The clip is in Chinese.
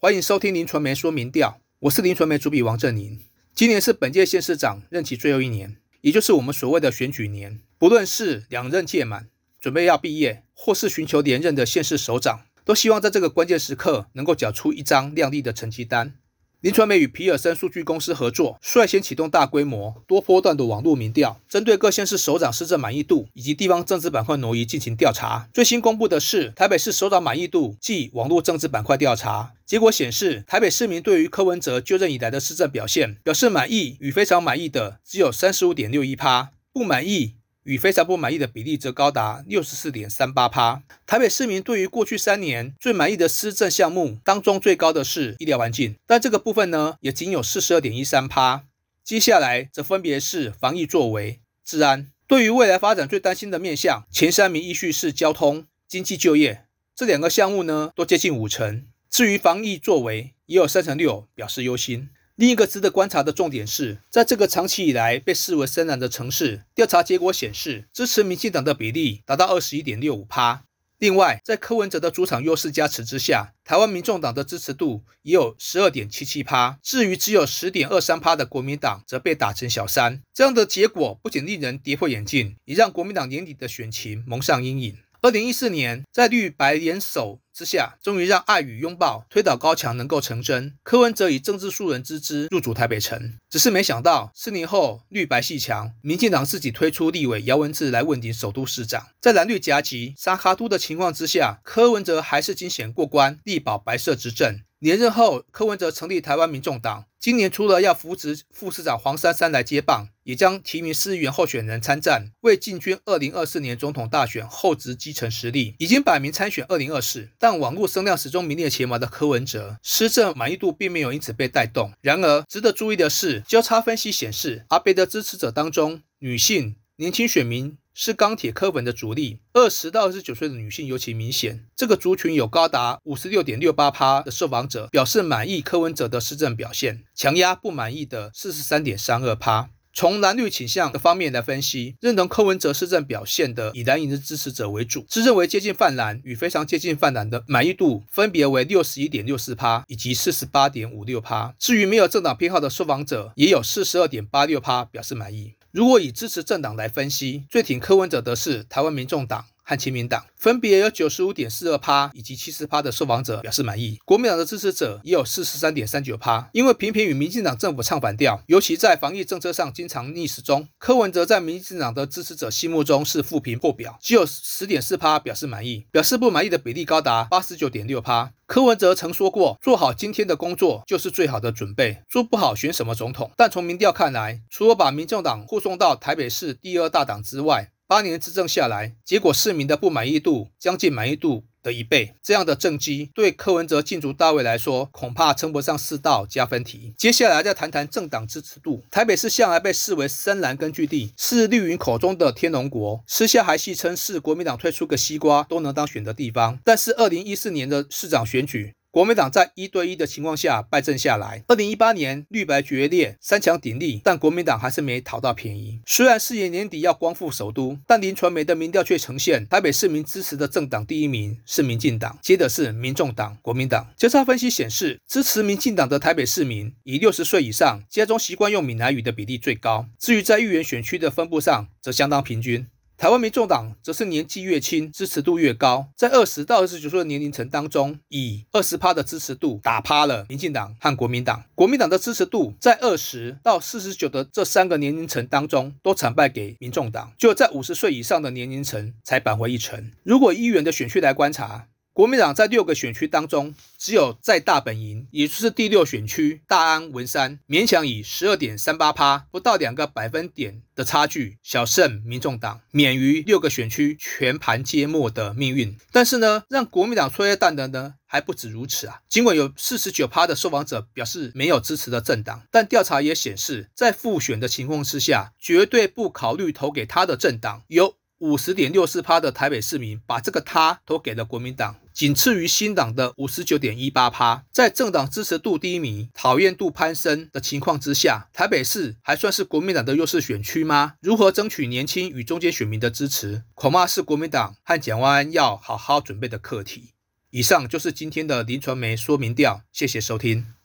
欢迎收听林传媒说明调，我是林传媒主笔王振宁。今年是本届县市长任期最后一年，也就是我们所谓的选举年。不论是两任届满、准备要毕业，或是寻求连任的县市首长，都希望在这个关键时刻能够缴出一张亮丽的成绩单。林传媒与皮尔森数据公司合作，率先启动大规模、多波段的网络民调，针对各县市首长施政满意度以及地方政治板块挪移进行调查。最新公布的是台北市首长满意度暨网络政治板块调查结果显示，台北市民对于柯文哲就任以来的施政表现表示满意与非常满意的只有三十五点六一趴，不满意。与非常不满意的比例则高达六十四点三八趴。台北市民对于过去三年最满意的施政项目当中，最高的是医疗环境，但这个部分呢，也仅有四十二点一三趴。接下来则分别是防疫作为、治安。对于未来发展最担心的面向，前三名依序是交通、经济、就业这两个项目呢，都接近五成。至于防疫作为，也有三成六表示忧心。另一个值得观察的重点是，在这个长期以来被视为深蓝的城市，调查结果显示，支持民进党的比例达到二十一点六五趴。另外，在柯文哲的主场优势加持之下，台湾民众党的支持度也有十二点七七趴。至于只有十点二三趴的国民党，则被打成小三。这样的结果不仅令人跌破眼镜，也让国民党年底的选情蒙上阴影。二零一四年，在绿白联手之下，终于让爱与拥抱推倒高墙能够成真。柯文哲以政治素人之姿入主台北城，只是没想到四年后绿白戏强，民进党自己推出立委姚文智来问鼎首都市长。在蓝绿夹击沙卡都的情况之下，柯文哲还是惊险过关，力保白色执政。连任后，柯文哲成立台湾民众党。今年除了要扶植副市长黄珊珊来接棒，也将提名市议员候选人参战，为进军二零二四年总统大选厚植基层实力。已经摆明参选二零二四，但网络声量始终名列前茅的柯文哲，施政满意度并没有因此被带动。然而，值得注意的是，交叉分析显示，阿贝的支持者当中，女性、年轻选民。是钢铁科粉的主力，二十到二十九岁的女性尤其明显。这个族群有高达五十六点六八趴的受访者表示满意柯文哲的施政表现，强压不满意的四十三点三二趴。从蓝绿倾向的方面来分析，认同柯文哲施政表现的以蓝营的支持者为主，自认为接近泛蓝与非常接近泛蓝的满意度分别为六十一点六四趴以及四十八点五六趴。至于没有政党偏好的受访者，也有四十二点八六趴表示满意。如果以支持政党来分析，最挺柯文哲的是台湾民众党。和亲民党，分别有九十五点四二趴以及七十趴的受访者表示满意。国民党的支持者也有四十三点三九趴，因为频频与民进党政府唱反调，尤其在防疫政策上经常逆时钟。柯文哲在民进党的支持者心目中是负评破表，只有十点四趴表示满意，表示不满意的比例高达八十九点六趴。柯文哲曾说过：“做好今天的工作就是最好的准备，做不好选什么总统。”但从民调看来，除了把民众党护送到台北市第二大党之外，八年执政下来，结果市民的不满意度将近满意度。的一倍，这样的政绩对柯文哲进驻大位来说，恐怕称不上四道加分题。接下来再谈谈政党支持度。台北市向来被视为深蓝根据地，是绿营口中的天龙国，私下还戏称是国民党推出个西瓜都能当选的地方。但是二零一四年的市长选举。国民党在一对一的情况下败阵下来。二零一八年绿白决裂，三强鼎立，但国民党还是没讨到便宜。虽然誓言年底要光复首都，但林传媒的民调却呈现台北市民支持的政党第一名是民进党，接的是民众党、国民党。交叉分析显示，支持民进党的台北市民以六十岁以上、家中习惯用闽南语的比例最高。至于在议员选区的分布上，则相当平均。台湾民众党则是年纪越轻，支持度越高，在二十到二十九岁的年龄层当中，以二十趴的支持度打趴了民进党和国民党。国民党的支持度在二十到四十九的这三个年龄层当中，都惨败给民众党，就在五十岁以上的年龄层才扳回一城。如果议员的选区来观察。国民党在六个选区当中，只有在大本营，也就是第六选区大安文山，勉强以十二点三八趴，不到两个百分点的差距，小胜民众党，免于六个选区全盘皆末的命运。但是呢，让国民党催蛋的呢，还不止如此啊！尽管有四十九趴的受访者表示没有支持的政党，但调查也显示，在复选的情况之下，绝对不考虑投给他的政党有。五十点六四趴的台北市民把这个他投给了国民党，仅次于新党的五十九点一八趴。在政党支持度低迷、讨厌度攀升的情况之下，台北市还算是国民党的优势选区吗？如何争取年轻与中间选民的支持，恐怕是国民党和蒋万安要好好准备的课题。以上就是今天的林传媒说明调，谢谢收听。